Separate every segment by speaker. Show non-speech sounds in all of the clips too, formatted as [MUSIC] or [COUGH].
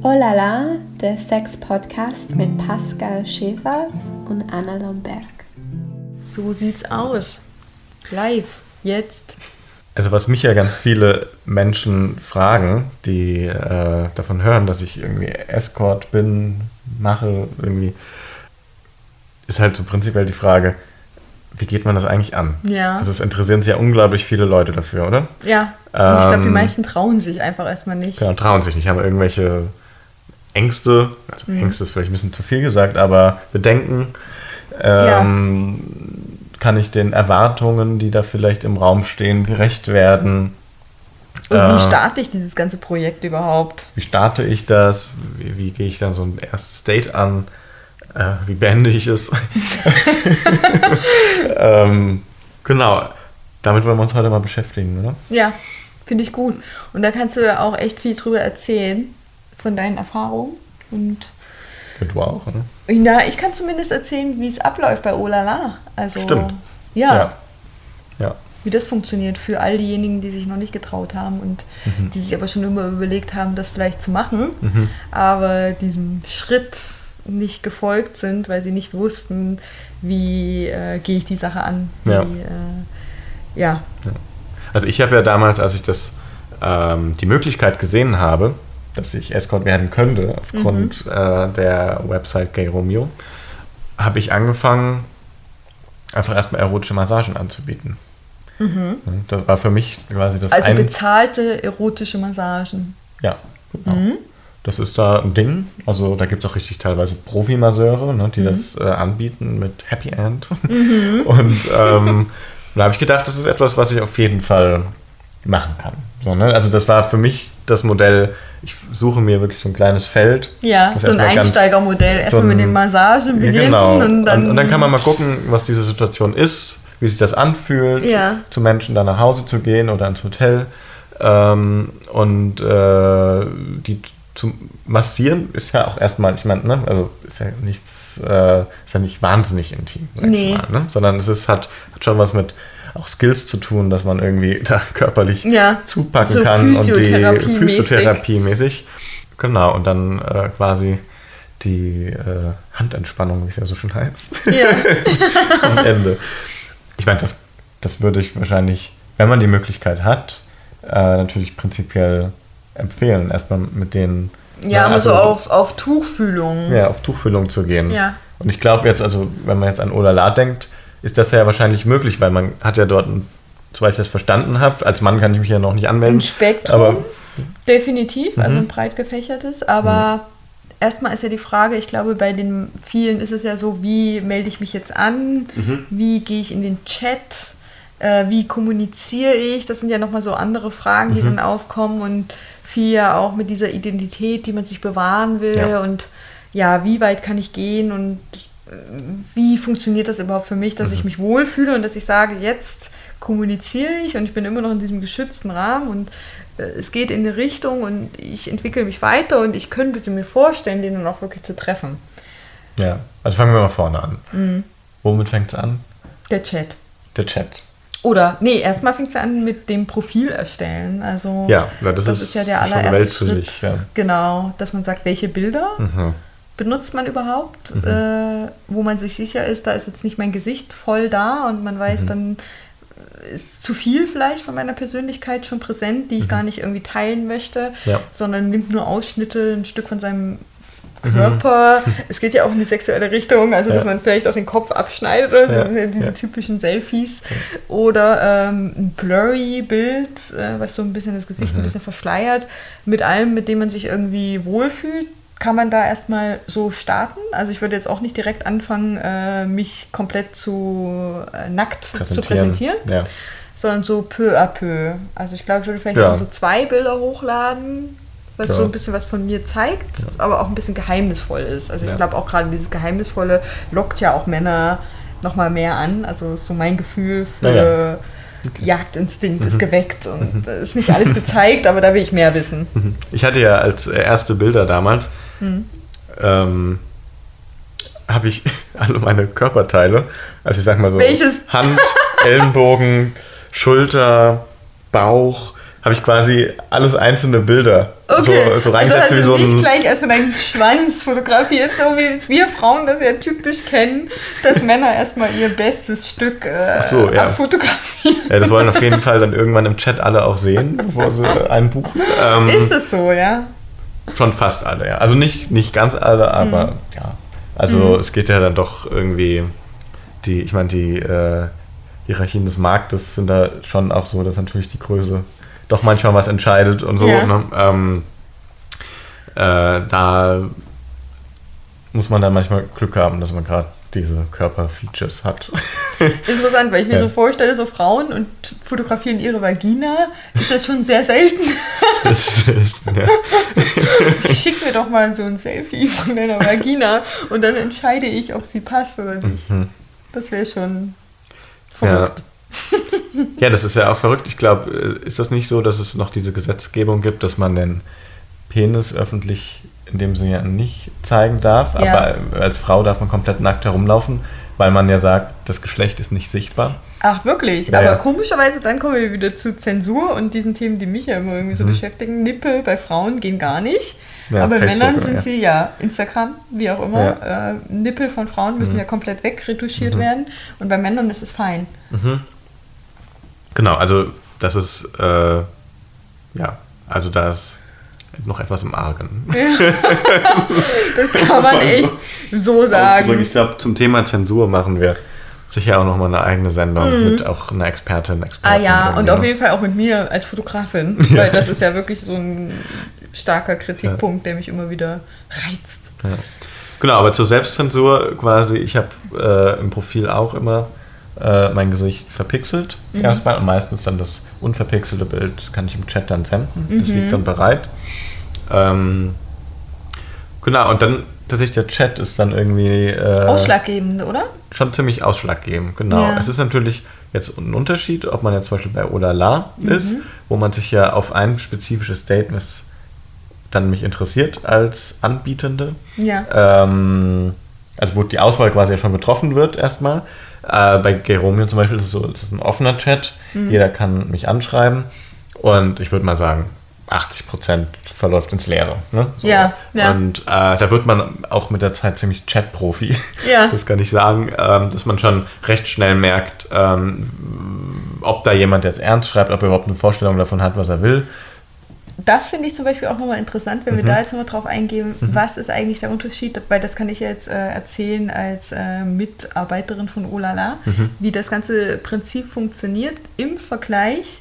Speaker 1: Oh la la, der Sex-Podcast mit Pascal Schäfer und Anna Lomberg.
Speaker 2: So sieht's aus. Live, jetzt.
Speaker 3: Also was mich ja ganz viele Menschen fragen, die äh, davon hören, dass ich irgendwie Escort bin, mache, irgendwie, ist halt so prinzipiell die Frage, wie geht man das eigentlich an?
Speaker 2: Ja.
Speaker 3: Also es interessieren sich ja unglaublich viele Leute dafür, oder?
Speaker 2: Ja. Und ich glaube, die
Speaker 3: Ähm,
Speaker 2: meisten trauen sich einfach erstmal nicht.
Speaker 3: Genau, trauen sich nicht, haben irgendwelche Ängste, also
Speaker 2: Mhm.
Speaker 3: Ängste ist vielleicht ein bisschen zu viel gesagt, aber Bedenken. Ähm, Kann ich den Erwartungen, die da vielleicht im Raum stehen, gerecht werden?
Speaker 2: Und
Speaker 3: Äh,
Speaker 2: wie starte ich dieses ganze Projekt überhaupt?
Speaker 3: Wie starte ich das? Wie, wie gehe ich dann so ein erstes Date an? Äh, wie beende ich es? [LAUGHS] ähm, genau, damit wollen wir uns heute mal beschäftigen, oder?
Speaker 2: Ja, finde ich gut. Und da kannst du ja auch echt viel drüber erzählen, von deinen Erfahrungen. Und
Speaker 3: Du auch, oder?
Speaker 2: ja, ich kann zumindest erzählen, wie es abläuft bei Olala. Also,
Speaker 3: Stimmt.
Speaker 2: Ja,
Speaker 3: Ja. ja.
Speaker 2: wie das funktioniert für all diejenigen, die sich noch nicht getraut haben und
Speaker 3: Mhm.
Speaker 2: die sich aber schon immer überlegt haben, das vielleicht zu machen, aber diesem Schritt nicht gefolgt sind, weil sie nicht wussten, wie äh, gehe ich die Sache an.
Speaker 3: Ja.
Speaker 2: Wie, äh, ja.
Speaker 3: Also ich habe ja damals, als ich das, ähm, die Möglichkeit gesehen habe, dass ich Escort werden könnte, aufgrund äh, der Website Gay Romeo, habe ich angefangen, einfach erstmal erotische Massagen anzubieten. Das war für mich quasi das
Speaker 2: Also bezahlte erotische Massagen.
Speaker 3: Ja, genau. Das ist da ein Ding. Also da gibt es auch richtig teilweise Profimasseure, ne, die das äh, anbieten mit Happy End. [LAUGHS] Und ähm, [LAUGHS] da habe ich gedacht, das ist etwas, was ich auf jeden Fall machen kann. So, ne? Also das war für mich das Modell, ich suche mir wirklich so ein kleines Feld.
Speaker 2: Ja, so ein Einsteigermodell. Erstmal
Speaker 3: so
Speaker 2: mit den Massagen
Speaker 3: Ja,
Speaker 2: beginnen
Speaker 3: genau.
Speaker 2: und dann.
Speaker 3: und dann kann man mal gucken, was diese Situation ist, wie sich das anfühlt,
Speaker 2: Ja.
Speaker 3: zu Menschen da nach Hause zu gehen oder ins Hotel. Ähm, und äh, die zu massieren ist ja auch erstmal, ich meine, ne, also ist ja nichts, äh, ist ja nicht wahnsinnig intim, sag
Speaker 2: Nee.
Speaker 3: mal, ne? sondern es ist, hat, hat schon was mit auch Skills zu tun, dass man irgendwie [LAUGHS] da körperlich
Speaker 2: Ja,
Speaker 3: zupacken
Speaker 2: so
Speaker 3: kann und die.
Speaker 2: Physiotherapie-mäßig.
Speaker 3: Genau, und dann äh, quasi die äh, Handentspannung, wie es ja so schön heißt,
Speaker 2: ja. [LAUGHS]
Speaker 3: am Ende. Ich meine, das, das würde ich wahrscheinlich, wenn man die Möglichkeit hat, äh, natürlich prinzipiell empfehlen, erstmal mit denen
Speaker 2: ja, aber
Speaker 3: also,
Speaker 2: so auf, auf Tuchfühlung.
Speaker 3: ja, auf Tuchfüllung zu gehen.
Speaker 2: Ja.
Speaker 3: Und ich glaube jetzt, also wenn man jetzt an Olala denkt, ist das ja wahrscheinlich möglich, weil man hat ja dort, ein, soweit ich das verstanden habe, als Mann kann ich mich ja noch nicht anmelden.
Speaker 2: Ein Spektrum,
Speaker 3: Aber Mhm.
Speaker 2: definitiv, also ein breit gefächertes. Aber erstmal ist ja die Frage, ich glaube, bei den vielen ist es ja so, wie melde ich mich jetzt an,
Speaker 3: Mhm.
Speaker 2: wie gehe ich in den Chat, äh, wie kommuniziere ich, das sind ja nochmal so andere Fragen,
Speaker 3: Mhm.
Speaker 2: die dann aufkommen und viel ja auch mit dieser Identität, die man sich bewahren will
Speaker 3: Ja.
Speaker 2: und ja, wie weit kann ich gehen und äh, wie funktioniert das überhaupt für mich, dass
Speaker 3: Mhm.
Speaker 2: ich mich wohlfühle und dass ich sage, jetzt kommuniziere ich und ich bin immer noch in diesem geschützten Rahmen und äh, es geht in eine Richtung und ich entwickle mich weiter und ich könnte mir vorstellen, den dann auch wirklich zu treffen.
Speaker 3: ja, also fangen wir mal vorne an.
Speaker 2: Mhm.
Speaker 3: Womit fängt es an?
Speaker 2: Der Chat.
Speaker 3: Der Chat.
Speaker 2: Oder, nee, erstmal fängt es an mit dem Profil erstellen. Also,
Speaker 3: Ja, ja, das
Speaker 2: das,
Speaker 3: ist
Speaker 2: ist, ja der allererste Schritt.
Speaker 3: sich, ja.
Speaker 2: Genau, dass man sagt, welche Bilder
Speaker 3: Mhm.
Speaker 2: benutzt man überhaupt, äh, wo man sich sicher ist, da ist jetzt nicht mein Gesicht voll da und man
Speaker 3: Mhm.
Speaker 2: weiß, dann ist zu viel vielleicht von meiner Persönlichkeit schon präsent, die ich gar nicht irgendwie teilen möchte,
Speaker 3: Mhm. Ja.
Speaker 2: sondern nimmt nur Ausschnitte, ein Stück von seinem
Speaker 3: Mhm.
Speaker 2: Körper. Es geht ja auch in die sexuelle Richtung, also dass
Speaker 3: Ja.
Speaker 2: man vielleicht auch den Kopf abschneidet oder so,
Speaker 3: Ja,
Speaker 2: diese
Speaker 3: ja.
Speaker 2: typischen Selfies. Oder ähm, ein blurry Bild, äh, was so ein bisschen das Gesicht
Speaker 3: Mhm.
Speaker 2: ein bisschen verschleiert. Mit allem, mit dem man sich irgendwie wohlfühlt, kann man da erstmal so starten. Also ich würde jetzt auch nicht direkt anfangen, äh, mich komplett zu äh, nackt zu präsentieren, sondern so peu à peu. Also ich glaube, ich würde vielleicht
Speaker 3: Ja.
Speaker 2: auch so zwei Bilder hochladen, was
Speaker 3: Ja.
Speaker 2: so ein bisschen was von mir zeigt, aber auch ein bisschen geheimnisvoll ist. Also ich
Speaker 3: Ja.
Speaker 2: glaube auch gerade dieses Geheimnisvolle lockt ja auch Männer nochmal mehr an. Also ist so mein Gefühl für
Speaker 3: Ja, ja.
Speaker 2: Jagdinstinkt ist geweckt und da ist nicht alles gezeigt, aber da will ich mehr wissen.
Speaker 3: Mhm. Ich hatte ja als äh, erste Bilder damals,
Speaker 2: Mhm.
Speaker 3: ähm, habe ich [LAUGHS] alle meine Körperteile, also ich sag mal so
Speaker 2: Welches?
Speaker 3: Hand, Ellenbogen, [LAUGHS] Schulter, Bauch, habe ich quasi alles einzelne Bilder
Speaker 2: Okay.
Speaker 3: so, so
Speaker 2: also
Speaker 3: reingesetzt
Speaker 2: hast
Speaker 3: wie
Speaker 2: du
Speaker 3: so
Speaker 2: nicht
Speaker 3: ein.
Speaker 2: gleich erstmal deinen Schwanz fotografiert, so wie wir Frauen das ja typisch kennen, dass Männer erstmal ihr bestes Stück äh,
Speaker 3: so, ja.
Speaker 2: abfotografieren.
Speaker 3: Ja, das wollen auf jeden Fall dann irgendwann im Chat alle auch sehen, bevor sie einen buchen. Ähm,
Speaker 2: Ist das so, ja?
Speaker 3: Schon fast alle, ja. Also nicht, nicht ganz alle, aber
Speaker 2: Mhm.
Speaker 3: ja. Also es geht ja dann doch irgendwie, die, ich meine, die äh, Hierarchien des Marktes sind da schon auch so, dass natürlich die Größe doch manchmal was entscheidet und so.
Speaker 2: Ja.
Speaker 3: Ne? Ähm, äh, da muss man dann manchmal Glück haben, dass man gerade diese Körperfeatures hat. [LAUGHS]
Speaker 2: Interessant, weil ich mir
Speaker 3: Ja.
Speaker 2: so vorstelle, so Frauen und fotografieren ihre Vagina, ist das schon sehr selten. [LAUGHS]
Speaker 3: Das ist, ja. [LAUGHS]
Speaker 2: Schick mir doch mal so ein Selfie von deiner Vagina und dann entscheide ich, ob sie passt oder nicht.
Speaker 3: Mhm.
Speaker 2: Das wäre schon verrückt.
Speaker 3: ja, das ist ja auch verrückt. Ich glaube, ist das nicht so, dass es noch diese Gesetzgebung gibt, dass man den Penis öffentlich in dem Sinne ja nicht zeigen darf,
Speaker 2: Ja.
Speaker 3: aber als Frau darf man komplett nackt herumlaufen, weil man ja sagt, das Geschlecht ist nicht sichtbar.
Speaker 2: Ach, wirklich?
Speaker 3: Ja,
Speaker 2: Aber
Speaker 3: ja.
Speaker 2: komischerweise, dann kommen wir wieder zu Zensur und diesen Themen, die mich ja immer irgendwie so
Speaker 3: Mhm.
Speaker 2: beschäftigen. Nippel bei Frauen gehen gar nicht.
Speaker 3: Ja,
Speaker 2: aber bei Männern
Speaker 3: ja.
Speaker 2: sind sie, ja, Instagram, wie auch immer. Äh, Nippel von Frauen müssen
Speaker 3: Mhm.
Speaker 2: ja komplett wegretuschiert werden. Und bei Männern ist es fein.
Speaker 3: Mhm. Genau, also das ist, äh, ja, also da ist noch etwas im Argen. [LAUGHS]
Speaker 2: Das kann man echt so sagen.
Speaker 3: Ich glaube, zum Thema Zensur machen wir sicher auch nochmal eine eigene Sendung mit auch einer Expertin,
Speaker 2: Mhm. Ah ja, und auf jeden Fall auch mit mir als Fotografin, [LAUGHS] weil das ist ja wirklich so ein starker Kritikpunkt, der mich immer wieder reizt.
Speaker 3: Ja. Genau, aber zur Selbstzensur quasi, ich habe äh, im Profil auch immer äh, mein Gesicht verpixelt.
Speaker 2: Mhm.
Speaker 3: Erstmal und meistens dann das unverpixelte Bild kann ich im Chat dann senden. Das
Speaker 2: Mhm.
Speaker 3: liegt dann bereit. Ähm, genau, und dann tatsächlich der Chat ist dann irgendwie äh,
Speaker 2: Ausschlaggebend, oder?
Speaker 3: schon ziemlich ausschlaggebend. Genau.
Speaker 2: Ja.
Speaker 3: Es ist natürlich jetzt ein Unterschied, ob man jetzt zum Beispiel bei Olala
Speaker 2: Mhm.
Speaker 3: ist, wo man sich ja auf ein spezifisches Date, was dann mich interessiert als Anbietende,
Speaker 2: Ja.
Speaker 3: ähm, also wo die Auswahl quasi ja schon getroffen wird erstmal. Äh, bei Geromeo zum Beispiel ist es so, es ist ein offener Chat,
Speaker 2: Mhm.
Speaker 3: jeder kann mich anschreiben und ich würde mal sagen, 80% verläuft ins Leere. Ne? So.
Speaker 2: Ja, ja.
Speaker 3: Und äh, da wird man auch mit der Zeit ziemlich Chat-Profi.
Speaker 2: Ja. [LAUGHS]
Speaker 3: Das kann ich sagen, ähm, dass man schon recht schnell merkt, ähm, ob da jemand jetzt ernst schreibt, ob er überhaupt eine Vorstellung davon hat, was er will.
Speaker 2: Das finde ich zum Beispiel auch nochmal interessant, wenn wir
Speaker 3: Mhm.
Speaker 2: da jetzt nochmal drauf eingehen, was ist eigentlich der Unterschied, weil das kann ich ja jetzt äh, erzählen als äh, Mitarbeiterin von Olala,
Speaker 3: Mhm.
Speaker 2: wie das ganze Prinzip funktioniert im Vergleich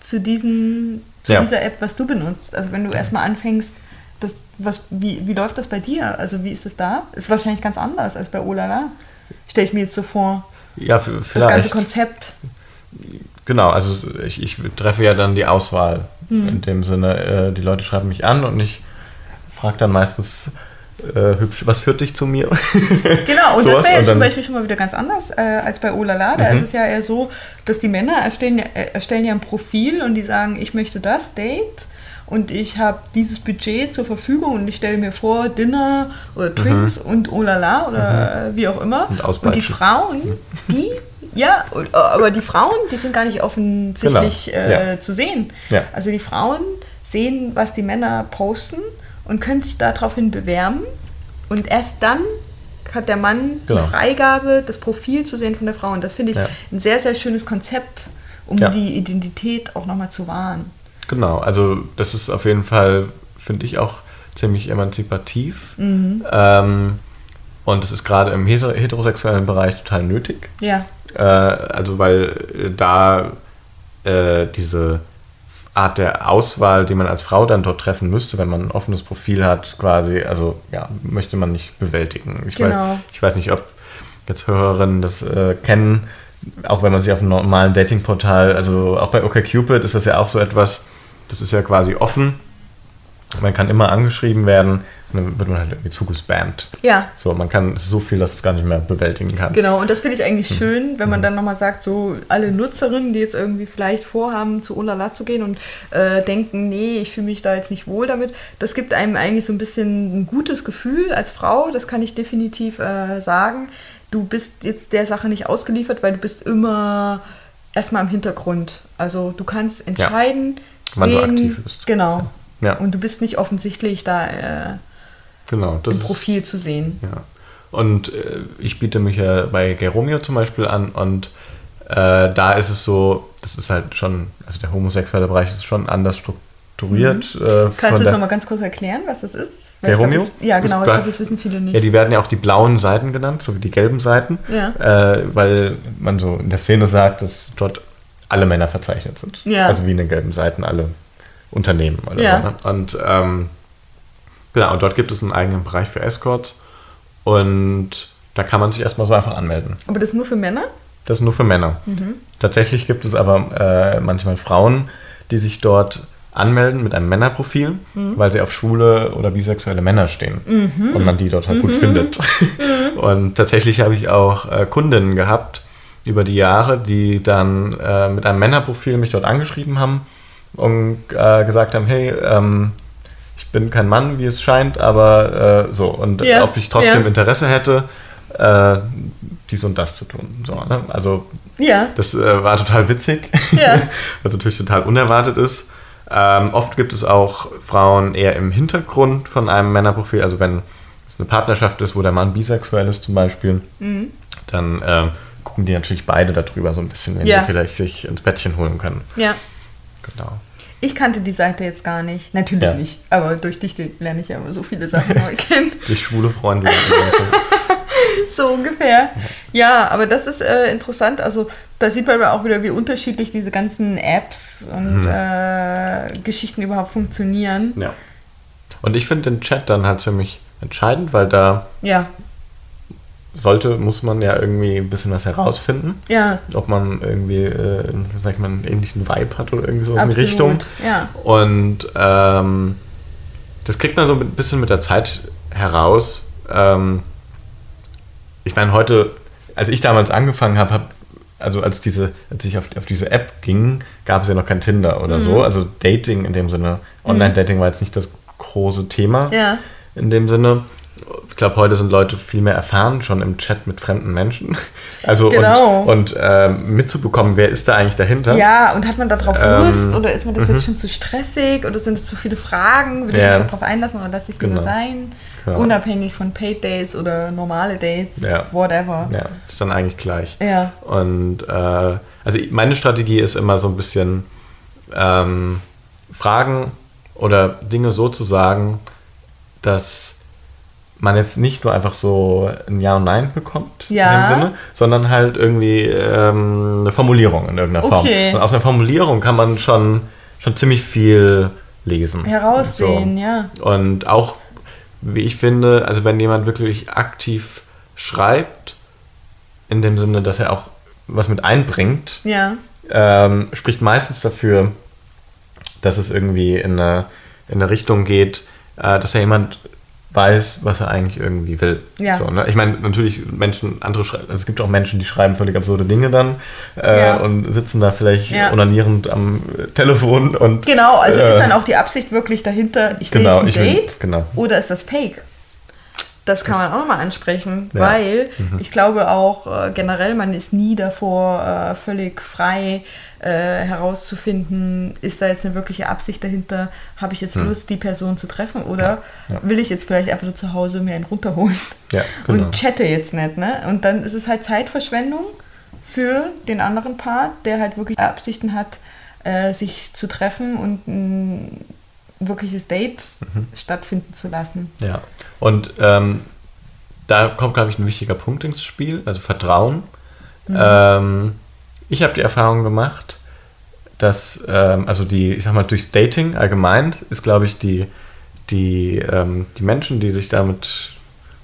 Speaker 2: zu, diesen, zu
Speaker 3: Ja.
Speaker 2: dieser App, was du benutzt. Also wenn du erstmal anfängst, das, was, wie, wie läuft das bei dir? Also wie ist es da? Ist wahrscheinlich ganz anders als bei Olala. Stelle ich mir jetzt so vor,
Speaker 3: Ja, f-
Speaker 2: das
Speaker 3: vielleicht.
Speaker 2: ganze Konzept.
Speaker 3: Genau, also ich, ich treffe ja dann die Auswahl.
Speaker 2: Mhm.
Speaker 3: In dem Sinne, äh, die Leute schreiben mich an und ich frage dann meistens äh, hübsch, was führt dich zu mir? [LAUGHS]
Speaker 2: Genau, und
Speaker 3: Sowas
Speaker 2: das wäre ja zum Beispiel schon mal wieder ganz anders äh, als bei Olala. Da
Speaker 3: Mhm.
Speaker 2: ist es ja eher so, dass die Männer erstellen, ja- äh, erstellen ja ein Profil und die sagen, ich möchte das Date und ich habe dieses Budget zur Verfügung und ich stelle mir vor, Dinner oder Drinks und Olala oder äh, wie auch immer.
Speaker 3: Mhm. Und
Speaker 2: Und, die. Frauen, die, [LAUGHS] ja, und, aber die Frauen, die sind gar nicht offensichtlich
Speaker 3: Genau,
Speaker 2: äh,
Speaker 3: ja.
Speaker 2: zu sehen.
Speaker 3: Ja.
Speaker 2: Also die Frauen sehen, was die Männer posten und können sich daraufhin bewerben. Und erst dann hat der Mann
Speaker 3: Genau.
Speaker 2: die Freigabe, das Profil zu sehen von der Frau. Und das finde ich
Speaker 3: Ja.
Speaker 2: ein sehr, sehr schönes Konzept, um die Identität auch nochmal zu wahren.
Speaker 3: Genau, also das ist auf jeden Fall, finde ich, auch ziemlich emanzipativ.
Speaker 2: Mhm.
Speaker 3: Ähm, und es ist gerade im heter- heterosexuellen Bereich total nötig.
Speaker 2: Ja,
Speaker 3: Äh, also weil äh, da äh, diese Art der Auswahl, die man als Frau dann dort treffen müsste, wenn man ein offenes Profil hat, quasi, also ja, möchte man nicht bewältigen. Ich,
Speaker 2: Genau.
Speaker 3: weiß, ich weiß nicht, ob jetzt Hörerinnen das äh, kennen, auch wenn man sich auf einem normalen Datingportal, also auch bei OkCupid ist das ja auch so etwas, das ist ja quasi offen. Man kann immer angeschrieben werden und dann wird man halt irgendwie zugespammt.
Speaker 2: ja.
Speaker 3: So, man kann, so viel, dass du es gar nicht mehr bewältigen kannst.
Speaker 2: Genau, und das finde ich eigentlich
Speaker 3: Hm.
Speaker 2: schön, wenn man dann nochmal sagt, so alle Nutzerinnen, die jetzt irgendwie vielleicht vorhaben, zu Olala zu gehen und äh, denken, nee, ich fühle mich da jetzt nicht wohl damit, das gibt einem eigentlich so ein bisschen ein gutes Gefühl als Frau, das kann ich definitiv äh, sagen. Du bist jetzt der Sache nicht ausgeliefert, weil du bist immer erstmal im Hintergrund. Also du kannst entscheiden,
Speaker 3: wann wen, du aktiv bist.
Speaker 2: Genau. Ja. Und du bist nicht offensichtlich da äh,
Speaker 3: genau,
Speaker 2: im Profil ist, zu sehen.
Speaker 3: Ja. Und äh, ich biete mich ja bei Geromeo zum Beispiel an und äh, da ist es so, das ist halt schon, also der homosexuelle Bereich ist schon anders strukturiert. Mhm.
Speaker 2: Äh, Kannst du das nochmal ganz kurz erklären, was das ist?
Speaker 3: Weil Geromeo?
Speaker 2: Glaub, das, ja, genau, ich glaube, das wissen viele nicht.
Speaker 3: Ja, die werden ja auch die blauen Seiten genannt, so wie die gelben Seiten, ja. Äh, weil man so in der Szene sagt, dass dort alle Männer verzeichnet sind. Ja. Also wie in den gelben Seiten alle Unternehmen oder ja. so. Ne? Und ähm, genau, und dort gibt es einen eigenen Bereich für Escorts und da kann man sich erstmal so einfach anmelden.
Speaker 2: Aber das ist nur für Männer?
Speaker 3: Das ist nur für Männer. Mhm. Tatsächlich gibt es aber äh, manchmal Frauen, die sich dort anmelden mit einem Männerprofil, mhm. weil sie auf schwule oder bisexuelle Männer stehen mhm. und man die dort halt gut mhm. findet. Mhm. [LAUGHS] Und tatsächlich habe ich auch äh, Kundinnen gehabt über die Jahre, die dann äh, mit einem Männerprofil mich dort angeschrieben haben und äh, gesagt haben, hey, ähm, ich bin kein Mann, wie es scheint, aber äh, so. Und ja. ob ich trotzdem ja. Interesse hätte, äh, dies und das zu tun. So, ne? Also ja. das äh, war total witzig, [LAUGHS] was natürlich total unerwartet ist. Ähm, oft gibt es auch Frauen eher im Hintergrund von einem Männerprofil, also wenn es eine Partnerschaft ist, wo der Mann bisexuell ist zum Beispiel, mhm. dann äh, gucken die natürlich beide darüber so ein bisschen, wenn sie vielleicht sich ins Bettchen holen können.
Speaker 2: Ja. Genau. Ich kannte die Seite jetzt gar nicht. Natürlich ja. nicht. Aber durch dich lerne ich ja immer so viele Sachen neu [LAUGHS] kennen.
Speaker 3: durch schwule Freunde. [LAUGHS]
Speaker 2: so ungefähr. Ja, aber das ist äh, interessant. Also da sieht man auch wieder, wie unterschiedlich diese ganzen Apps und hm. äh, Geschichten überhaupt funktionieren.
Speaker 3: Ja. Und ich finde den Chat dann halt ziemlich entscheidend, weil da
Speaker 2: ja
Speaker 3: sollte, muss man ja irgendwie ein bisschen was herausfinden.
Speaker 2: Ja.
Speaker 3: Ob man irgendwie, äh, sag ich mal, einen ähnlichen Vibe hat oder irgendwie so Absolut, in die Richtung.
Speaker 2: Ja.
Speaker 3: Und ähm, das kriegt man so ein bisschen mit der Zeit heraus. Ähm, ich meine, heute, als ich damals angefangen habe, hab, also als diese, als ich auf, auf diese App ging, gab es ja noch kein Tinder oder mhm. so. Also Dating in dem Sinne. Mhm. Online-Dating war jetzt nicht das große Thema.
Speaker 2: Ja.
Speaker 3: In dem Sinne ich glaube, heute sind Leute viel mehr erfahren, schon im Chat mit fremden Menschen. [LAUGHS] Also genau. und, und äh, mitzubekommen, wer ist da eigentlich dahinter.
Speaker 2: Ja, und hat man darauf ähm, Lust oder ist man das jetzt mhm. schon zu stressig oder sind es zu viele Fragen? Will ja. ich mich darauf einlassen oder lasse ich es genau. lieber sein? Genau. Unabhängig von Paid Dates oder normale Dates,
Speaker 3: ja.
Speaker 2: whatever.
Speaker 3: Ja, ist dann eigentlich gleich.
Speaker 2: Ja.
Speaker 3: Und äh, also meine Strategie ist immer so ein bisschen ähm, Fragen oder Dinge so zu sagen, dass man jetzt nicht nur einfach so ein Ja und Nein bekommt,
Speaker 2: ja.
Speaker 3: in dem Sinne, sondern halt irgendwie ähm, eine Formulierung in irgendeiner okay. Form. Und aus einer Formulierung kann man schon, schon ziemlich viel lesen.
Speaker 2: Heraussehen,
Speaker 3: so.
Speaker 2: ja.
Speaker 3: Und auch, wie ich finde, also wenn jemand wirklich aktiv schreibt, in dem Sinne, dass er auch was mit einbringt,
Speaker 2: ja.
Speaker 3: ähm, spricht meistens dafür, dass es irgendwie in eine, in eine Richtung geht, äh, dass er jemand weiß, was er eigentlich irgendwie will.
Speaker 2: Ja.
Speaker 3: So, ne? Ich meine, natürlich Menschen, andere schreiben, also es gibt auch Menschen, die schreiben völlig absurde Dinge dann äh, ja. und sitzen da vielleicht ja. onanierend am Telefon und.
Speaker 2: Genau, also äh, ist dann auch die Absicht wirklich dahinter, ich will
Speaker 3: genau,
Speaker 2: jetzt ein Date
Speaker 3: will, genau.
Speaker 2: oder ist das Fake? Das kann man auch nochmal ansprechen, ja. weil mhm. ich glaube auch äh, generell, man ist nie davor äh, völlig frei, äh, herauszufinden, ist da jetzt eine wirkliche Absicht dahinter, habe ich jetzt hm. Lust, die Person zu treffen oder ja, ja. will ich jetzt vielleicht einfach nur zu Hause mir einen runterholen [LAUGHS]
Speaker 3: genau.
Speaker 2: und chatte jetzt nicht. Ne? Und dann ist es halt Zeitverschwendung für den anderen Part, der halt wirklich Absichten hat, äh, sich zu treffen und ein wirkliches Date mhm. stattfinden zu lassen.
Speaker 3: Ja, und ähm, da kommt, glaube ich, ein wichtiger Punkt ins Spiel, also Vertrauen. Mhm. Ähm, ich habe die Erfahrung gemacht, dass, ähm, also die, ich sag mal, durchs Dating allgemein ist, glaube ich, die, die, ähm, die Menschen, die sich damit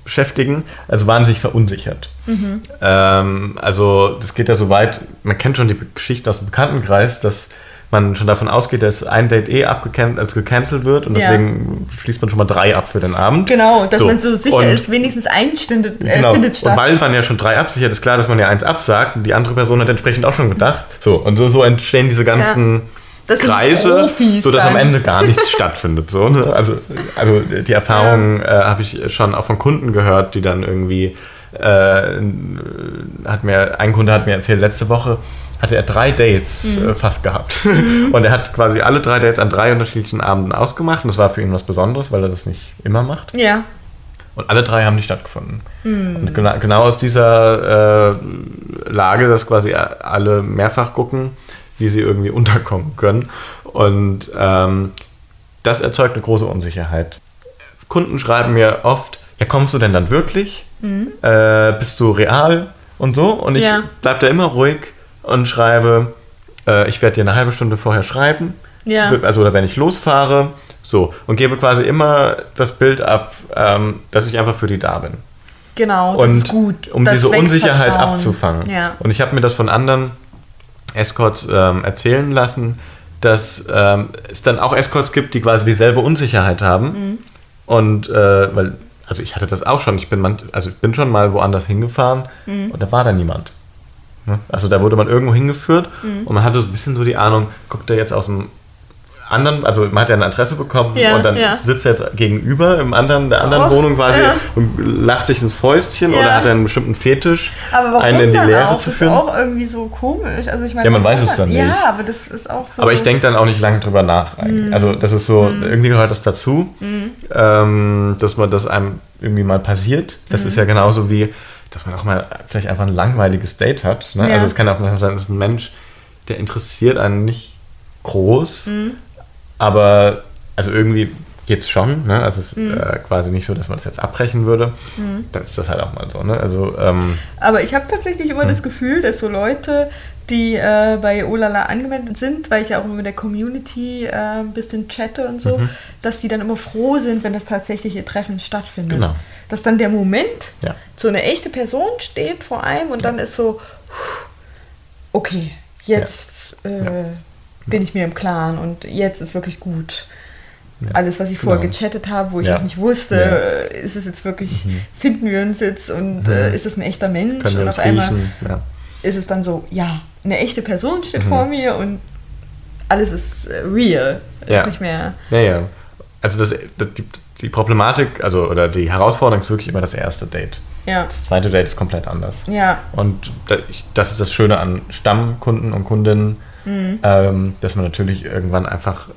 Speaker 3: beschäftigen, also waren sich verunsichert. Mhm. Ähm, also das geht ja so weit, man kennt schon die Geschichte aus dem Bekanntenkreis, dass man schon davon ausgeht, dass ein Date eh abgecancelt, also gecancelt wird und deswegen ja. schließt man schon mal drei ab für den Abend.
Speaker 2: Genau, dass so. man so sicher und, ist, wenigstens ein Stünde, äh, genau. findet statt.
Speaker 3: Und weil man ja schon drei absichert, ist klar, dass man ja eins absagt und die andere Person hat entsprechend auch schon gedacht. So, und so, so entstehen diese ganzen ja. Kreise, sodass am Ende gar [LAUGHS] nichts stattfindet. So, ne? also, also die Erfahrung ja. äh, habe ich schon auch von Kunden gehört, die dann irgendwie äh, hat mir, ein Kunde hat mir erzählt, letzte Woche hatte er drei Dates mhm. äh, fast gehabt. [LAUGHS] Und er hat quasi alle drei Dates an drei unterschiedlichen Abenden ausgemacht. Und das war für ihn was Besonderes, weil er das nicht immer macht.
Speaker 2: Ja.
Speaker 3: Und alle drei haben nicht stattgefunden. Mhm. Und genau, genau aus dieser äh, Lage, dass quasi alle mehrfach gucken, wie sie irgendwie unterkommen können. Und ähm, das erzeugt eine große Unsicherheit. Kunden schreiben mir oft, ja, kommst du denn dann wirklich? Mhm. Äh, bist du real und so? Und ich ja. bleibe da immer ruhig und schreibe, äh, ich werde dir eine halbe Stunde vorher schreiben. Ja. Also oder wenn ich losfahre, so. Und gebe quasi immer das Bild ab, ähm, dass ich einfach für die da bin.
Speaker 2: Genau,
Speaker 3: das und ist gut. Um das diese Unsicherheit abzufangen. Ja. Und ich habe mir das von anderen Escorts ähm, erzählen lassen, dass ähm, es dann auch Escorts gibt, die quasi dieselbe Unsicherheit haben. Mhm. Und äh, weil, also ich hatte das auch schon, ich bin, man, also ich bin schon mal woanders hingefahren mhm. und da war da niemand. Ne? Also da wurde man irgendwo hingeführt mhm. und man hatte so ein bisschen so die Ahnung, guckt er jetzt aus dem anderen, also man hat ja eine Adresse bekommen ja, und dann ja. sitzt er jetzt gegenüber im anderen, der anderen oh, Wohnung quasi ja. und lacht sich ins Fäustchen oder hat er einen bestimmten Fetisch, einen in die Lehre auch? zu führen.
Speaker 2: Das ist auch irgendwie so komisch. Also ich meine,
Speaker 3: ja, man weiß es dann nicht.
Speaker 2: Ja, aber das ist auch so.
Speaker 3: Aber ich denke dann auch nicht lange drüber nach. Mm. Also das ist so, mm. irgendwie gehört das dazu, mm. ähm, dass man das einem irgendwie mal passiert. Das ist ja genauso wie, dass man auch mal vielleicht einfach ein langweiliges Date hat. Ne? Also es kann auch sein, dass ein Mensch, der interessiert einen nicht groß, aber also irgendwie geht es schon. Ne? Also es ist mhm. äh, quasi nicht so, dass man das jetzt abbrechen würde. Mhm. Dann ist das halt auch mal so. Ne? Also, ähm,
Speaker 2: Aber ich habe tatsächlich immer das hm. Gefühl, dass so Leute, die äh, bei Olala angemeldet sind, weil ich ja auch immer mit der Community äh, ein bisschen chatte und so, mhm. dass die dann immer froh sind, wenn das tatsächliche Treffen stattfindet. Genau. Dass dann der Moment, ja. so eine echte Person steht vor einem und ja. dann ist so, okay, jetzt ja. Äh, bin ich mir im Klaren und jetzt ist wirklich gut. Ja. Alles, was ich vorher genau. gechattet habe, wo ich ja. noch nicht wusste, ja. ist es jetzt wirklich, mhm. finden wir uns jetzt und mhm. äh, ist es ein echter Mensch?
Speaker 3: Können
Speaker 2: und
Speaker 3: auf einmal
Speaker 2: ist es dann so, ja, eine echte Person steht mhm. vor mir und alles ist äh, real. Ist nicht mehr.
Speaker 3: Ja, ja. Also das, die, die Problematik, also oder die Herausforderung ist wirklich immer das erste Date. Ja. Das zweite Date ist komplett anders.
Speaker 2: Ja.
Speaker 3: Und das ist das Schöne an Stammkunden und Kundinnen Mhm. Ähm, dass man natürlich irgendwann einfach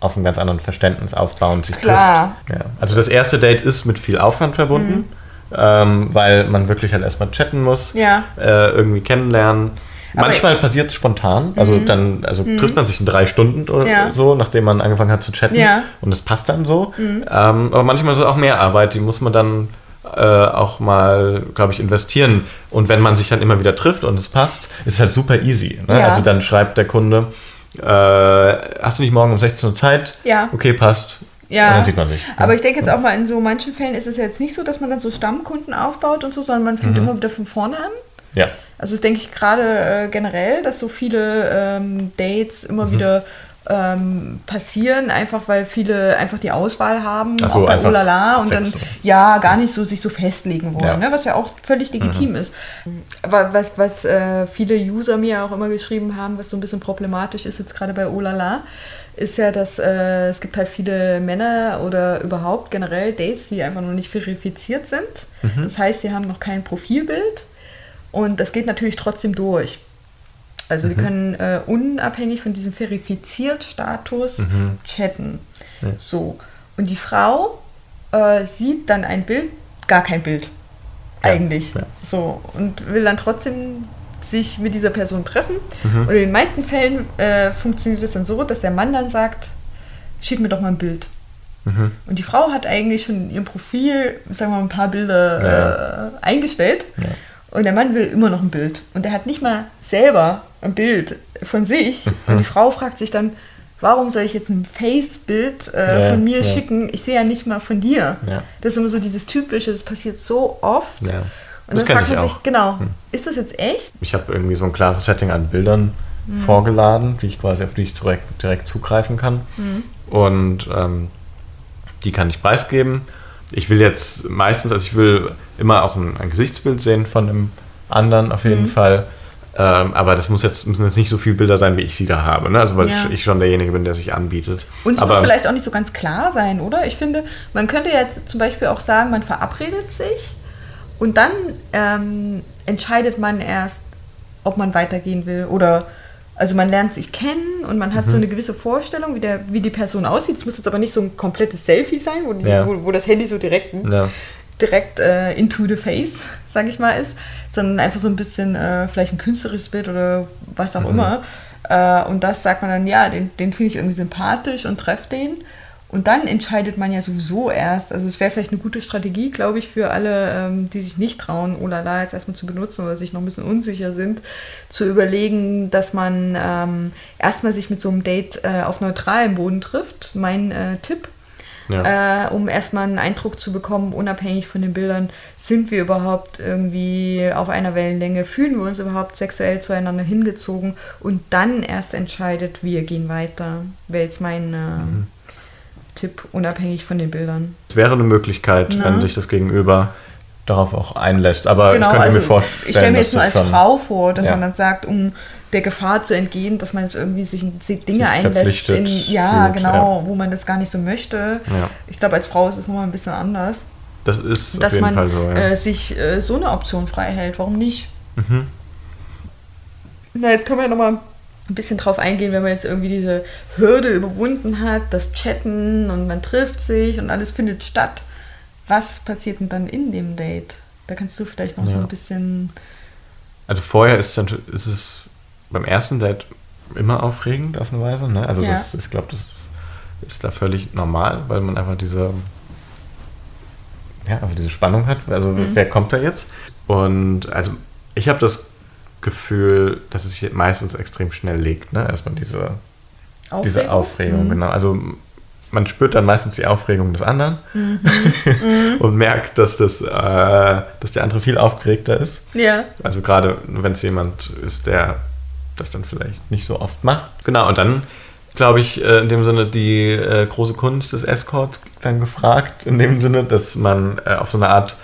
Speaker 3: auf einem ganz anderen Verständnis aufbaut und sich Klar. trifft. Ja. Also das erste Date ist mit viel Aufwand verbunden, mhm. Ähm, weil man wirklich halt erstmal chatten muss, ja. äh, irgendwie kennenlernen. Manchmal passiert es spontan, also mhm. dann also mhm. trifft man sich in drei Stunden oder ja. so, nachdem man angefangen hat zu chatten ja. und es passt dann so. Mhm. Ähm, aber manchmal ist es auch mehr Arbeit, die muss man dann äh, auch mal, glaube ich, investieren. Und wenn man sich dann immer wieder trifft und es passt, ist es halt super easy. Ne? Ja. Also dann schreibt der Kunde, äh, hast du nicht morgen um 16 Uhr Zeit?
Speaker 2: Ja.
Speaker 3: Okay, passt.
Speaker 2: Ja, und dann sieht man sich. Aber ich denke jetzt auch mal, in so manchen Fällen ist es jetzt nicht so, dass man dann so Stammkunden aufbaut und so, sondern man fängt mhm. immer wieder von vorne an.
Speaker 3: Ja.
Speaker 2: Also das denke ich gerade äh, generell, dass so viele ähm, Dates immer mhm. wieder ähm, passieren, einfach weil viele einfach die Auswahl haben,
Speaker 3: Ach so,
Speaker 2: auch bei Olala und dann ja gar nicht so sich so festlegen wollen, ja. ne, was ja auch völlig legitim mhm. ist. Aber was, was äh, viele User mir auch immer geschrieben haben, was so ein bisschen problematisch ist jetzt gerade bei Olala, ist ja, dass äh, es gibt halt viele Männer oder überhaupt generell Dates, die einfach noch nicht verifiziert sind. Mhm. Das heißt, sie haben noch kein Profilbild und das geht natürlich trotzdem durch. Also mhm. die können äh, unabhängig von diesem Verifiziert-Status mhm. chatten. Ja. So. Und die Frau äh, sieht dann ein Bild, gar kein Bild. Ja. Eigentlich. Ja. So. Und will dann trotzdem sich mit dieser Person treffen. Mhm. Und in den meisten Fällen äh, funktioniert es dann so, dass der Mann dann sagt, schick mir doch mal ein Bild. Mhm. Und die Frau hat eigentlich schon in ihrem Profil, sagen wir mal, ein paar Bilder äh, eingestellt. Und der Mann will immer noch ein Bild. Und er hat nicht mal selber ein Bild von sich. Mhm. Und die Frau fragt sich dann, warum soll ich jetzt ein Face-Bild äh, ja, von mir ja. schicken? Ich sehe ja nicht mal von dir. Ja. Das ist immer so dieses Typische, das passiert so oft. Und
Speaker 3: das dann fragt man sich,
Speaker 2: genau, hm. ist das jetzt echt?
Speaker 3: Ich habe irgendwie so ein klares Setting an Bildern hm. vorgeladen, die ich quasi auf die ich direkt, direkt zugreifen kann. Hm. Und ähm, die kann ich preisgeben. Ich will jetzt meistens, also ich will immer auch ein, ein Gesichtsbild sehen von dem anderen auf jeden mhm. Fall. Ähm, aber das muss jetzt, müssen jetzt nicht so viele Bilder sein, wie ich sie da habe. Ne? Also weil ja. ich schon derjenige bin, der sich anbietet.
Speaker 2: Und es
Speaker 3: aber,
Speaker 2: muss vielleicht auch nicht so ganz klar sein, oder? Ich finde, man könnte jetzt zum Beispiel auch sagen, man verabredet sich und dann ähm, entscheidet man erst, ob man weitergehen will oder also man lernt sich kennen und man hat mhm. so eine gewisse Vorstellung, wie, der, wie die Person aussieht. Es muss jetzt aber nicht so ein komplettes Selfie sein, wo, die, ja. wo, wo das Handy so direkt, ja. direkt äh, into the face, sag ich mal, ist, sondern einfach so ein bisschen äh, vielleicht ein künstlerisches Bild oder was auch mhm. immer. Äh, und das sagt man dann, ja, den, den finde ich irgendwie sympathisch und treffe den. Und dann entscheidet man ja sowieso erst. Also es wäre vielleicht eine gute Strategie, glaube ich, für alle, ähm, die sich nicht trauen, Olala jetzt erstmal zu benutzen oder sich noch ein bisschen unsicher sind, zu überlegen, dass man ähm, erstmal sich mit so einem Date äh, auf neutralem Boden trifft. Mein äh, Tipp. Ja. Äh, um erstmal einen Eindruck zu bekommen, unabhängig von den Bildern, sind wir überhaupt irgendwie auf einer Wellenlänge, fühlen wir uns überhaupt sexuell zueinander hingezogen und dann erst entscheidet, wir gehen weiter. Wäre jetzt mein äh, mhm Tipp, unabhängig von den Bildern.
Speaker 3: Es wäre eine Möglichkeit, Na? wenn sich das Gegenüber darauf auch einlässt. Aber genau, ich könnte also mir vorstellen,
Speaker 2: ich stelle mir jetzt nur als Frau vor, dass ja. man dann sagt, um der Gefahr zu entgehen, dass man jetzt irgendwie sich Dinge einlässt, in, ja, fühlt, genau, ja. wo man das gar nicht so möchte. Ja. Ich glaube, als Frau ist es nochmal ein bisschen anders.
Speaker 3: Das ist dass auf jeden man, Fall so, ja.
Speaker 2: äh, sich äh, so eine Option frei hält. Warum nicht? Mhm. Na, jetzt können wir ja nochmal ein bisschen drauf eingehen, wenn man jetzt irgendwie diese Hürde überwunden hat, das Chatten und man trifft sich und alles findet statt. Was passiert denn dann in dem Date? Da kannst du vielleicht noch ja. so ein bisschen.
Speaker 3: Also vorher ist, ist es beim ersten Date immer aufregend auf eine Weise. Ne? Also ja. das, ich glaube, das ist da völlig normal, weil man einfach diese, ja, einfach diese Spannung hat. Also mhm. wer kommt da jetzt? Und also ich habe das Gefühl, dass es sich meistens extrem schnell legt. Ne? Erstmal diese Aufregung, diese Aufregung mhm. genau. Also man spürt dann meistens die Aufregung des anderen mhm. [LAUGHS] und merkt, dass, das, äh, dass der andere viel aufgeregter ist.
Speaker 2: Ja.
Speaker 3: Also gerade wenn es jemand ist, der das dann vielleicht nicht so oft macht. Genau, und dann glaube ich, äh, in dem Sinne die äh, große Kunst des Escorts dann gefragt, in dem Sinne, dass man äh, auf so eine Art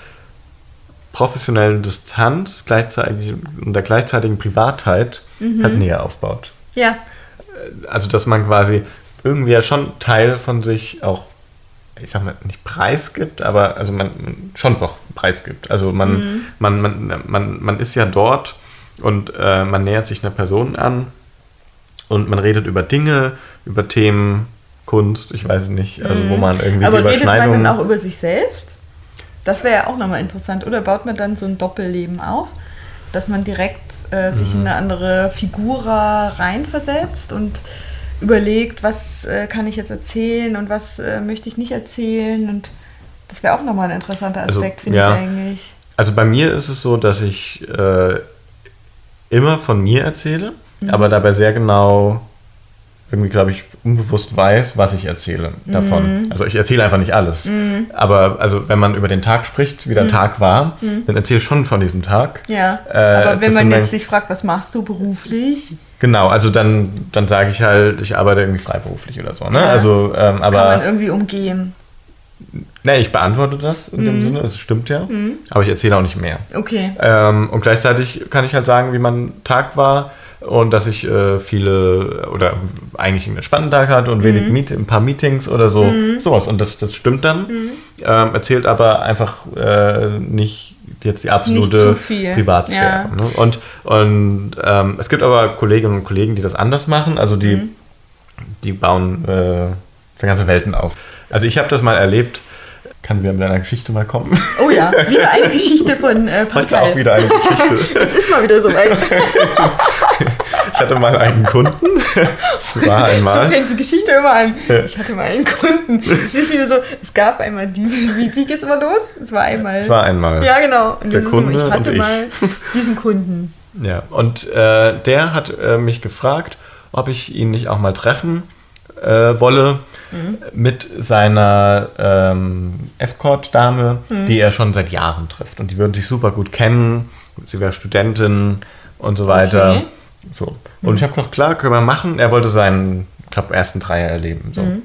Speaker 3: professionellen Distanz gleichzeitig und der gleichzeitigen Privatheit mhm. halt näher aufbaut.
Speaker 2: Ja.
Speaker 3: Also, dass man quasi irgendwie ja schon Teil von sich auch, ich sag mal, nicht preisgibt, aber also man schon doch preisgibt. Also man, mhm. man, man, man, man ist ja dort und äh, man nähert sich einer Person an und man redet über Dinge, über Themen, Kunst, ich weiß nicht, also wo mhm. man irgendwie
Speaker 2: aber die Überschneidung... Aber redet man dann auch über sich selbst? Das wäre ja auch nochmal interessant. Oder baut man dann so ein Doppelleben auf, dass man direkt äh, sich mhm. in eine andere Figura reinversetzt und überlegt, was äh, kann ich jetzt erzählen und was äh, möchte ich nicht erzählen. Und das wäre auch nochmal ein interessanter also, Aspekt, also, finde ja. ich eigentlich.
Speaker 3: Also bei mir ist es so, dass ich äh, immer von mir erzähle, mhm. aber dabei sehr genau irgendwie, glaube ich, unbewusst weiß, was ich erzähle davon. Mhm. Also ich erzähle einfach nicht alles. Mhm. Aber also wenn man über den Tag spricht, wie der mhm. Tag war, mhm. dann erzähle ich schon von diesem Tag.
Speaker 2: Ja. Äh, aber wenn man jetzt sich fragt, was machst du beruflich?
Speaker 3: Genau, also dann, dann sage ich halt, ich arbeite irgendwie freiberuflich oder so. Ne? Ja. Also, ähm, aber,
Speaker 2: Kann man irgendwie umgehen.
Speaker 3: Nee, ich beantworte das in dem mhm. Sinne, das stimmt ja. Mhm. Aber ich erzähle auch nicht mehr.
Speaker 2: Okay.
Speaker 3: Ähm, und gleichzeitig kann ich halt sagen, wie mein Tag war und dass ich äh, viele oder eigentlich einen spannenden Tag hatte und wenig mhm. Meet, ein paar Meetings oder so, mhm. sowas. Und das, das stimmt dann, mhm. ähm, erzählt aber einfach äh, nicht jetzt die absolute Privatsphäre. Ja. Ne? Und, und ähm, es gibt aber Kolleginnen und Kollegen, die das anders machen, also die, mhm. die bauen äh, ganze Welten auf. Also ich habe das mal erlebt, kann wieder mit einer Geschichte mal kommen.
Speaker 2: Oh ja, wieder eine Geschichte von äh, Pascal.
Speaker 3: Heute auch wieder eine Geschichte. [LAUGHS]
Speaker 2: Das ist mal wieder so ein.
Speaker 3: ich hatte mal einen Kunden.
Speaker 2: Das war einmal. So fängt die Geschichte immer an. Ich hatte mal einen Kunden. Es ist wieder so, es gab einmal diesen, wie, wie geht's immer los? Es war einmal.
Speaker 3: Es war einmal.
Speaker 2: Ja, genau.
Speaker 3: Und der Kunde
Speaker 2: so, ich hatte
Speaker 3: und
Speaker 2: mal diesen Kunden.
Speaker 3: Ja, und äh, der hat äh, mich gefragt, ob ich ihn nicht auch mal treffen äh, wolle mhm. mit seiner ähm, Escort-Dame, mhm. die er schon seit Jahren trifft. Und die würden sich super gut kennen. Sie wäre Studentin und so weiter. Okay. So. Und mhm. ich habe gesagt, klar, können wir machen. Er wollte seinen, ich glaube, ersten Dreier erleben. So. Mhm.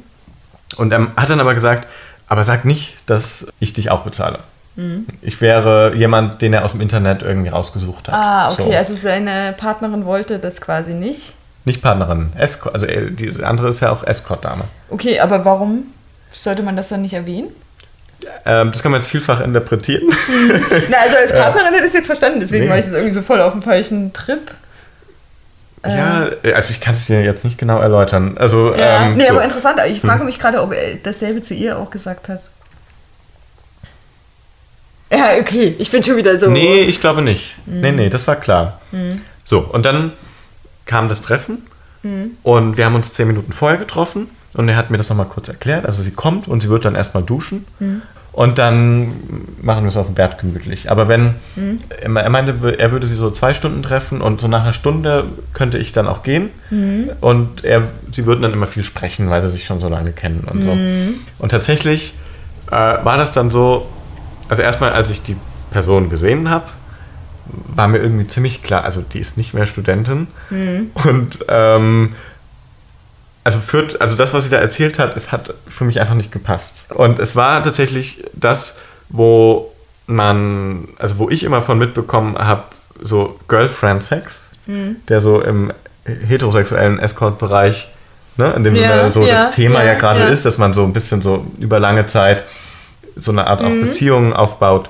Speaker 3: Und er hat dann aber gesagt, aber sag nicht, dass ich dich auch bezahle. Mhm. Ich wäre jemand, den er aus dem Internet irgendwie rausgesucht hat.
Speaker 2: Ah, okay. So. Also seine Partnerin wollte das quasi nicht.
Speaker 3: Nicht Partnerin, Escort, also äh, die andere ist ja auch Escort-Dame.
Speaker 2: Okay, aber warum sollte man das dann nicht erwähnen?
Speaker 3: Ähm, das kann man jetzt vielfach interpretieren.
Speaker 2: Hm. Na, also als [LAUGHS] Partnerin hätte ich es jetzt verstanden, deswegen nee. war ich jetzt irgendwie so voll auf dem falschen Trip.
Speaker 3: Ja, also ich kann es dir jetzt nicht genau erläutern. Also,
Speaker 2: ja,
Speaker 3: ähm,
Speaker 2: nee,
Speaker 3: so.
Speaker 2: aber interessant. Ich frage mich gerade, ob er dasselbe zu ihr auch gesagt hat. Ja, okay, ich bin schon wieder so.
Speaker 3: Nee, ich glaube nicht. Nee, nee, das war klar. So, und dann kam das Treffen und wir haben uns zehn Minuten vorher getroffen und er hat mir das nochmal kurz erklärt. Also sie kommt und sie wird dann erstmal duschen und dann machen wir es auf dem Bett gemütlich. Aber wenn, er meinte, er würde sie so zwei Stunden treffen und so nach einer Stunde könnte ich dann auch gehen und er, sie würden dann immer viel sprechen, weil sie sich schon so lange kennen und so. Und tatsächlich äh, war das dann so, also erstmal, als ich die Person gesehen habe, war mir irgendwie ziemlich klar, also die ist nicht mehr Studentin. Und ähm, also führt, also das, was sie da erzählt hat, es hat für mich einfach nicht gepasst. Und es war tatsächlich das, wo man, also wo ich immer von mitbekommen habe, so Girlfriend-Sex, der so im heterosexuellen Escort-Bereich, ne, in dem
Speaker 2: Ja,
Speaker 3: so
Speaker 2: ja,
Speaker 3: das Thema ja,
Speaker 2: ja,
Speaker 3: gerade ist, dass man so ein bisschen so über lange Zeit so eine Art auch Beziehungen aufbaut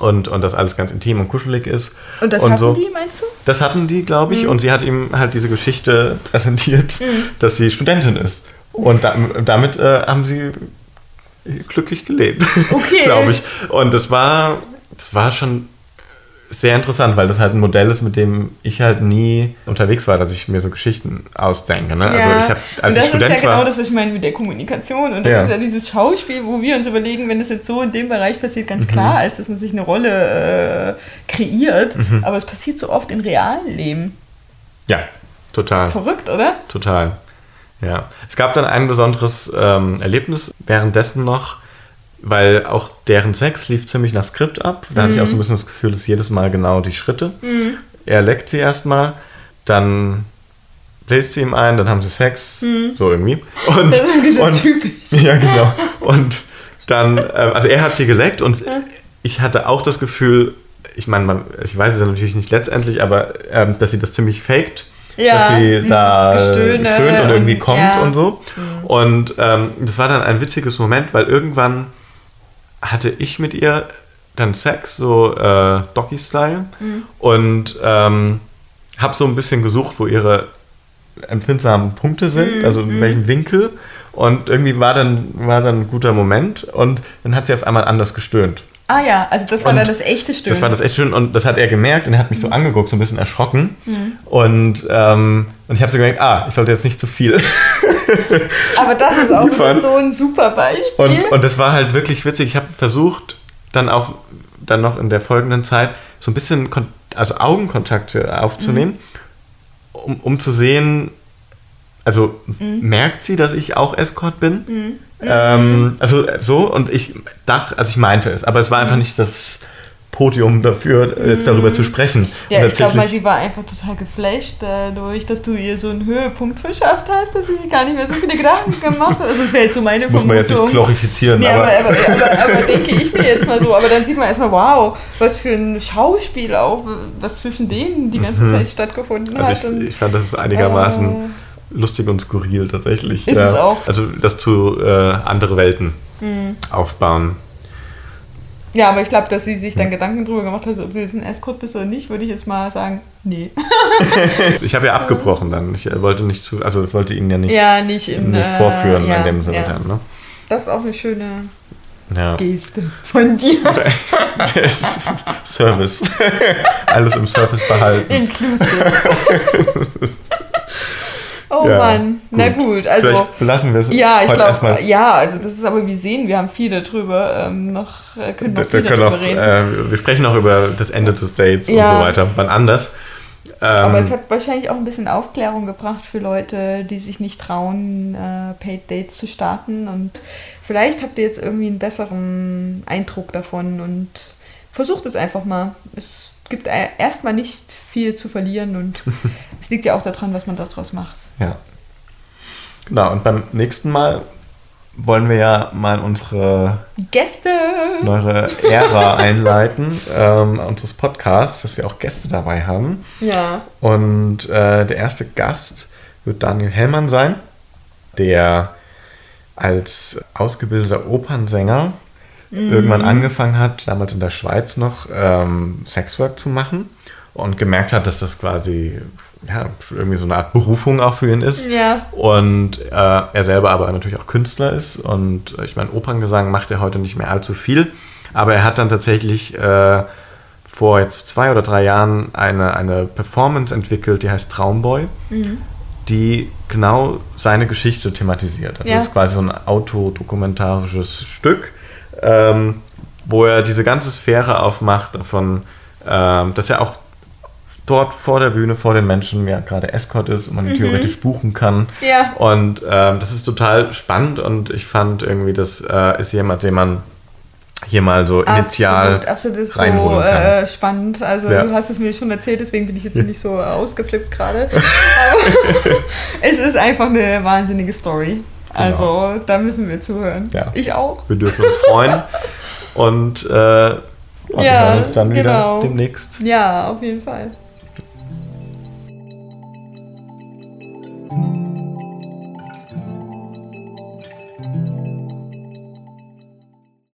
Speaker 3: und, und das alles ganz intim und kuschelig ist.
Speaker 2: Und das hatten
Speaker 3: so.
Speaker 2: die, meinst du?
Speaker 3: Das hatten die, glaube ich, und sie hat ihm halt diese Geschichte präsentiert, dass sie Studentin ist. Und da, damit äh, haben sie glücklich gelebt,
Speaker 2: Okay. [LAUGHS]
Speaker 3: glaube ich. Und das war, das war schon sehr interessant, weil das halt ein Modell ist, mit dem ich halt nie unterwegs war, dass ich mir so Geschichten ausdenke. Ne? Also ich habe, als
Speaker 2: und
Speaker 3: ich
Speaker 2: das
Speaker 3: Student
Speaker 2: ist ja
Speaker 3: war,
Speaker 2: genau das, was ich meine mit der Kommunikation. Und das
Speaker 3: Ja.
Speaker 2: ist ja dieses Schauspiel, wo wir uns überlegen, wenn es jetzt so in dem Bereich passiert, ganz
Speaker 3: Mhm.
Speaker 2: klar ist, dass man sich eine Rolle äh, kreiert. Aber es passiert so oft im realen Leben.
Speaker 3: ja, total.
Speaker 2: Verrückt, oder?
Speaker 3: Total. Ja. Es gab dann ein besonderes ähm, Erlebnis währenddessen noch, weil auch deren Sex lief ziemlich nach Skript ab. Da hatte ich auch so ein bisschen das Gefühl, dass jedes Mal genau die Schritte. Er leckt sie erstmal, dann bläst sie ihm ein, dann haben sie Sex, so irgendwie. [LAUGHS] Und,
Speaker 2: Das ist so
Speaker 3: und,
Speaker 2: typisch. [LAUGHS]
Speaker 3: Ja, genau. Und dann, äh, also er hat sie geleckt und ich hatte auch das Gefühl, ich meine, ich weiß es ja natürlich nicht letztendlich, aber ähm, dass sie das ziemlich faked
Speaker 2: Ja,
Speaker 3: dass sie da
Speaker 2: Gestöhne
Speaker 3: stöhnt und irgendwie
Speaker 2: und-
Speaker 3: kommt
Speaker 2: ja.
Speaker 3: und so. Und ähm, das war dann ein witziges Moment, weil irgendwann hatte ich mit ihr dann Sex, so äh, Doggy-Style,
Speaker 2: Mhm.
Speaker 3: und ähm, habe so ein bisschen gesucht, wo ihre empfindsamen Punkte
Speaker 2: Mhm,
Speaker 3: sind, also in welchem Winkel. Und irgendwie war dann, war dann ein guter Moment und dann hat sie auf einmal anders gestöhnt.
Speaker 2: Ah ja, also das war
Speaker 3: Und
Speaker 2: dann das echte Stöhnen.
Speaker 3: Das war das echt schön und das hat er gemerkt und er hat mich so angeguckt, so ein bisschen erschrocken. Und, ähm, und ich habe so gemerkt, ah, ich sollte jetzt nicht zu viel. [LAUGHS]
Speaker 2: Aber das ist auch so ein super Beispiel.
Speaker 3: Und, und das war halt wirklich witzig. Ich habe versucht, dann auch dann noch in der folgenden Zeit so ein bisschen also Augenkontakte aufzunehmen, um, um zu sehen, also merkt sie, dass ich auch Escort bin? Ähm, also so und ich dachte, also ich meinte es, aber es war einfach nicht das Podium dafür, jetzt darüber zu sprechen.
Speaker 2: ja, ich glaube
Speaker 3: tatsächlich-
Speaker 2: sie war einfach total geflasht dadurch, dass du ihr so einen Höhepunkt verschafft hast, dass sie sich gar nicht mehr so viele Gedanken gemacht hat. Also das wäre jetzt so meine
Speaker 3: muss man jetzt nicht
Speaker 2: Vermutung.
Speaker 3: glorifizieren,
Speaker 2: Nee,
Speaker 3: aber,
Speaker 2: aber, aber, aber, [LAUGHS] denke ich mir jetzt mal so. Aber dann sieht man erstmal, wow, was für ein Schauspiel auch, was zwischen denen die ganze Zeit stattgefunden
Speaker 3: Mhm. also
Speaker 2: hat.
Speaker 3: Ich, ich fand das einigermaßen
Speaker 2: Äh.
Speaker 3: Lustig und skurril tatsächlich.
Speaker 2: Ist es auch.
Speaker 3: Also das zu äh, andere Welten
Speaker 2: Mhm.
Speaker 3: aufbauen.
Speaker 2: ja, aber ich glaube, dass sie sich dann Gedanken drüber gemacht hat, ob du jetzt ein Escort bist oder nicht, würde ich jetzt mal sagen, nee. [LAUGHS]
Speaker 3: Ich habe ja abgebrochen dann. Ich äh, wollte nicht zu, also wollte ihn ja nicht,
Speaker 2: Ja, nicht in
Speaker 3: nicht
Speaker 2: äh,
Speaker 3: vorführen
Speaker 2: ja,
Speaker 3: in dem Sinne
Speaker 2: ja.
Speaker 3: dann. Ne?
Speaker 2: Das ist auch eine schöne
Speaker 3: Ja.
Speaker 2: Geste von dir. [LAUGHS]
Speaker 3: Das ist Service. [LAUGHS] Alles im Service behalten.
Speaker 2: Inclusive. Oh
Speaker 3: Ja,
Speaker 2: Mann, na gut, also.
Speaker 3: Vielleicht belassen wir es
Speaker 2: Ja, ich glaube, ja, also das ist aber, wir sehen, wir haben viel darüber, ähm, noch, äh, können noch
Speaker 3: Wir, können
Speaker 2: darüber
Speaker 3: auch,
Speaker 2: reden.
Speaker 3: äh, wir sprechen auch über das Ende des Dates
Speaker 2: Ja.
Speaker 3: und so weiter. Wann anders. Ähm,
Speaker 2: aber es hat wahrscheinlich auch ein bisschen Aufklärung gebracht für Leute, die sich nicht trauen, äh, Paid Dates zu starten. Und vielleicht habt ihr jetzt irgendwie einen besseren Eindruck davon und versucht es einfach mal. Es gibt e- erstmal nicht viel zu verlieren und [LAUGHS] es liegt ja auch daran, was man daraus macht.
Speaker 3: Ja. Genau, und beim nächsten Mal wollen wir ja mal unsere
Speaker 2: Gäste!
Speaker 3: neue Ära [LAUGHS] einleiten, ähm, unseres Podcasts, dass wir auch Gäste dabei haben.
Speaker 2: Ja.
Speaker 3: Und äh, der erste Gast wird Daniel Hellmann sein, der als ausgebildeter Opernsänger irgendwann angefangen hat, damals in der Schweiz noch, ähm, Sexwork zu machen und gemerkt hat, dass das quasi ja, irgendwie so eine Art Berufung auch für ihn ist.
Speaker 2: Ja.
Speaker 3: Und äh, er selber aber natürlich auch Künstler ist. Und äh, ich meine, Operngesang macht er heute nicht mehr allzu viel. Aber er hat dann tatsächlich äh, vor jetzt zwei oder drei Jahren eine, eine Performance entwickelt, die heißt Traumboy, mhm. die genau seine Geschichte thematisiert. Also ja. das ist quasi so ein autodokumentarisches Stück, ähm, wo er diese ganze Sphäre aufmacht davon, ähm, dass er auch dort vor der Bühne, vor den Menschen, ja gerade Escort ist und man mhm. theoretisch buchen kann.
Speaker 2: Ja.
Speaker 3: Und ähm, das ist total spannend und ich fand irgendwie, das äh, ist jemand, den man hier mal so initial
Speaker 2: absolut, absolut ist so äh, spannend. Also ja. du hast es mir schon erzählt, deswegen bin ich jetzt nicht so ausgeflippt gerade. [LAUGHS] Aber [LAUGHS] es ist einfach eine wahnsinnige Story. Genau. Also da müssen wir zuhören.
Speaker 3: Ja.
Speaker 2: Ich auch.
Speaker 3: Wir dürfen uns freuen [LAUGHS] und, äh, und ja, wir hören uns dann wieder genau. demnächst.
Speaker 2: Ja, auf jeden Fall. Thank you.